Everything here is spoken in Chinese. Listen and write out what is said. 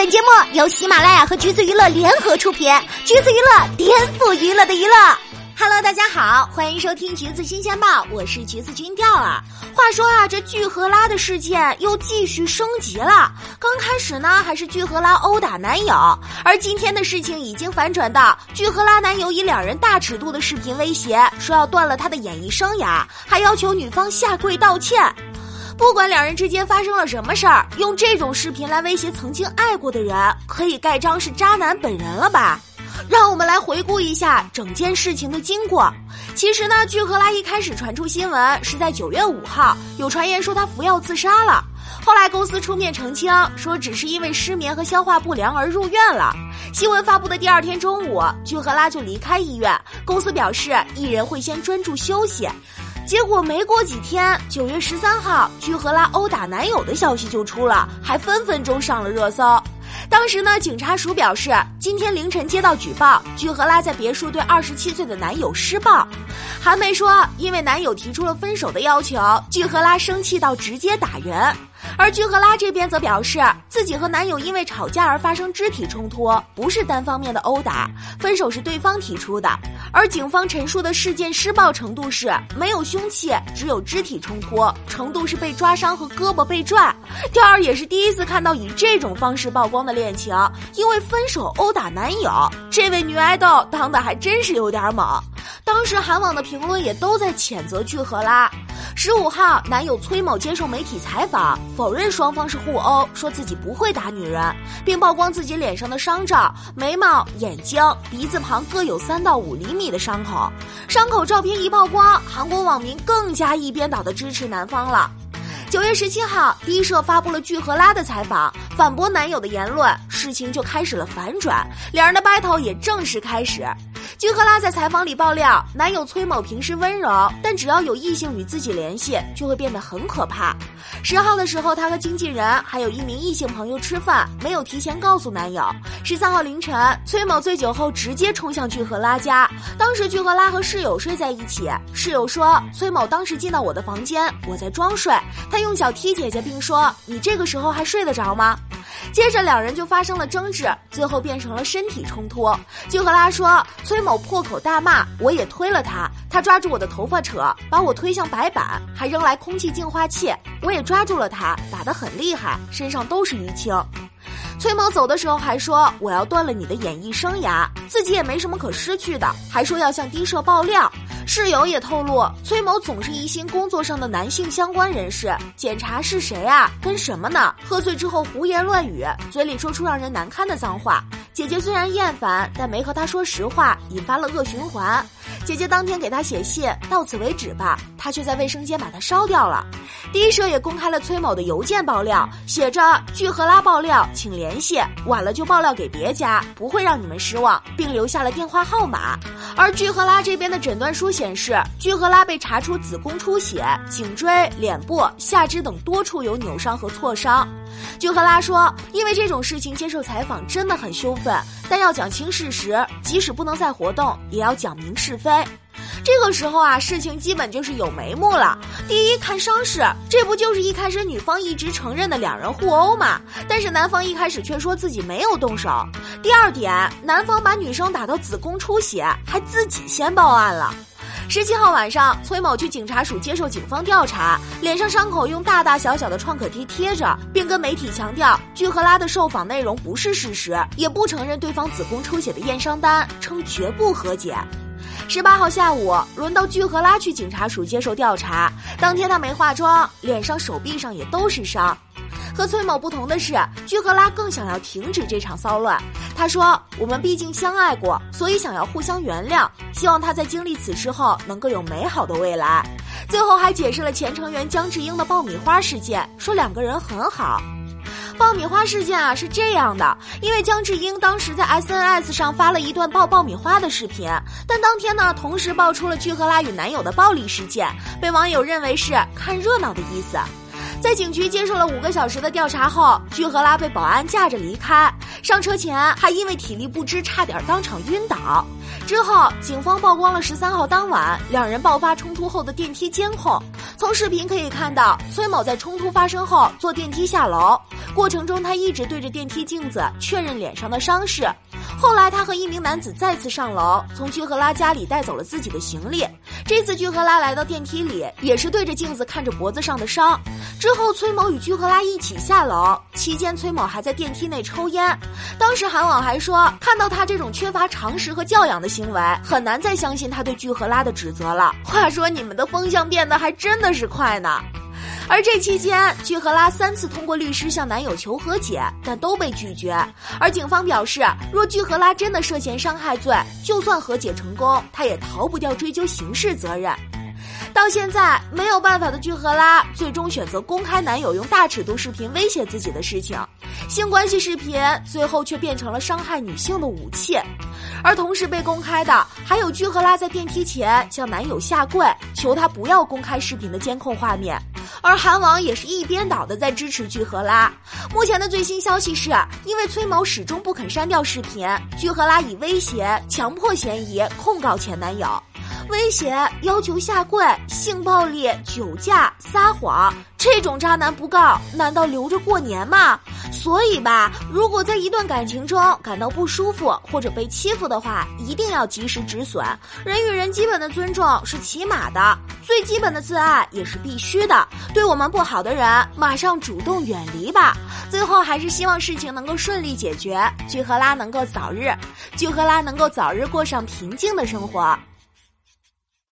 本节目由喜马拉雅和橘子娱乐联合出品，橘子娱乐颠覆娱乐的娱乐。Hello，大家好，欢迎收听橘子新鲜报，我是橘子君调儿。话说啊，这聚合拉的事件又继续升级了。刚开始呢，还是聚合拉殴打男友，而今天的事情已经反转到聚合拉男友以两人大尺度的视频威胁，说要断了他的演艺生涯，还要求女方下跪道歉。不管两人之间发生了什么事儿，用这种视频来威胁曾经爱过的人，可以盖章是渣男本人了吧？让我们来回顾一下整件事情的经过。其实呢，聚合拉一开始传出新闻是在九月五号，有传言说他服药自杀了。后来公司出面澄清，说只是因为失眠和消化不良而入院了。新闻发布的第二天中午，聚合拉就离开医院，公司表示艺人会先专注休息。结果没过几天，九月十三号，聚合拉殴打男友的消息就出了，还分分钟上了热搜。当时呢，警察署表示，今天凌晨接到举报，聚合拉在别墅对二十七岁的男友施暴。韩梅说，因为男友提出了分手的要求，聚合拉生气到直接打人。而聚合拉这边则表示，自己和男友因为吵架而发生肢体冲突，不是单方面的殴打，分手是对方提出的。而警方陈述的事件施暴程度是没有凶器，只有肢体冲突，程度是被抓伤和胳膊被拽。第二也是第一次看到以这种方式曝光的恋情，因为分手殴打男友，这位女爱豆当的还真是有点猛。当时韩网的评论也都在谴责聚合拉。十五号，男友崔某接受媒体采访，否认双方是互殴，说自己不会打女人，并曝光自己脸上的伤照，眉毛、眼睛、鼻子旁各有三到五厘米的伤口。伤口照片一曝光，韩国网民更加一边倒的支持男方了。九月十七号，第一社发布了聚合拉的采访，反驳男友的言论，事情就开始了反转，两人的 battle 也正式开始。聚合拉在采访里爆料，男友崔某平时温柔，但只要有异性与自己联系，就会变得很可怕。十号的时候，他和经纪人还有一名异性朋友吃饭，没有提前告诉男友。十三号凌晨，崔某醉酒后直接冲向聚合拉家，当时聚合拉和室友睡在一起，室友说崔某当时进到我的房间，我在装睡，他用脚踢姐姐，并说你这个时候还睡得着吗？接着两人就发生了争执，最后变成了身体冲突。聚合拉说崔某破口大骂，我也推了他，他抓住我的头发扯，把我推向白板，还扔来空气净化器，我也抓住了他，打得很厉害，身上都是淤青。崔某走的时候还说我要断了你的演艺生涯，自己也没什么可失去的，还说要向低社爆料。室友也透露，崔某总是疑心工作上的男性相关人士，检查是谁啊，跟什么呢？喝醉之后胡言乱语，嘴里说出让人难堪的脏话。姐姐虽然厌烦，但没和他说实话，引发了恶循环。姐姐当天给他写信，到此为止吧，他却在卫生间把它烧掉了。第一社也公开了崔某的邮件爆料，写着“聚合拉爆料，请联系，晚了就爆料给别家，不会让你们失望”，并留下了电话号码。而聚合拉这边的诊断书显示，聚合拉被查出子宫出血，颈椎、脸部、下肢等多处有扭伤和挫伤。聚合拉说：“因为这种事情接受采访真的很羞愤，但要讲清事实，即使不能再活动，也要讲明是非。”这个时候啊，事情基本就是有眉目了。第一，看伤势，这不就是一开始女方一直承认的两人互殴吗？但是男方一开始却说自己没有动手。第二点，男方把女生打到子宫出血，还自己先报案了。十七号晚上，崔某去警察署接受警方调查，脸上伤口用大大小小的创可贴贴着，并跟媒体强调聚合拉的受访内容不是事实，也不承认对方子宫出血的验伤单，称绝不和解。十八号下午，轮到聚合拉去警察署接受调查，当天他没化妆，脸上、手臂上也都是伤。和崔某不同的是，聚合拉更想要停止这场骚乱。他说：“我们毕竟相爱过，所以想要互相原谅，希望他在经历此事后能够有美好的未来。”最后还解释了前成员姜智英的爆米花事件，说两个人很好。爆米花事件啊是这样的，因为姜智英当时在 SNS 上发了一段爆爆米花的视频，但当天呢同时爆出了聚合拉与男友的暴力事件，被网友认为是看热闹的意思。在警局接受了五个小时的调查后，聚合拉被保安架着离开。上车前还因为体力不支，差点当场晕倒。之后，警方曝光了十三号当晚两人爆发冲突后的电梯监控。从视频可以看到，崔某在冲突发生后坐电梯下楼，过程中他一直对着电梯镜子确认脸上的伤势。后来，他和一名男子再次上楼，从具赫拉家里带走了自己的行李。这次具赫拉来到电梯里，也是对着镜子看着脖子上的伤。之后，崔某与具赫拉一起下楼，期间崔某还在电梯内抽烟。当时韩网还说，看到他这种缺乏常识和教养的行为，很难再相信他对具赫拉的指责了。话说，你们的风向变得还真的是快呢。而这期间，具赫拉三次通过律师向男友求和解，但都被拒绝。而警方表示，若具赫拉真的涉嫌伤害罪，就算和解成功，他也逃不掉追究刑事责任。到现在没有办法的具赫拉，最终选择公开男友用大尺度视频威胁自己的事情。性关系视频最后却变成了伤害女性的武器。而同时被公开的，还有具赫拉在电梯前向男友下跪，求他不要公开视频的监控画面。而韩网也是一边倒的在支持具赫拉。目前的最新消息是，因为崔某始终不肯删掉视频，具赫拉以威胁、强迫嫌疑控告前男友，威胁、要求下跪、性暴力、酒驾、撒谎，这种渣男不告，难道留着过年吗？所以吧，如果在一段感情中感到不舒服或者被欺负的话，一定要及时止损。人与人基本的尊重是起码的，最基本的自爱也是必须的。对我们不好的人，马上主动远离吧。最后还是希望事情能够顺利解决，具赫拉能够早日，具赫拉能够早日过上平静的生活。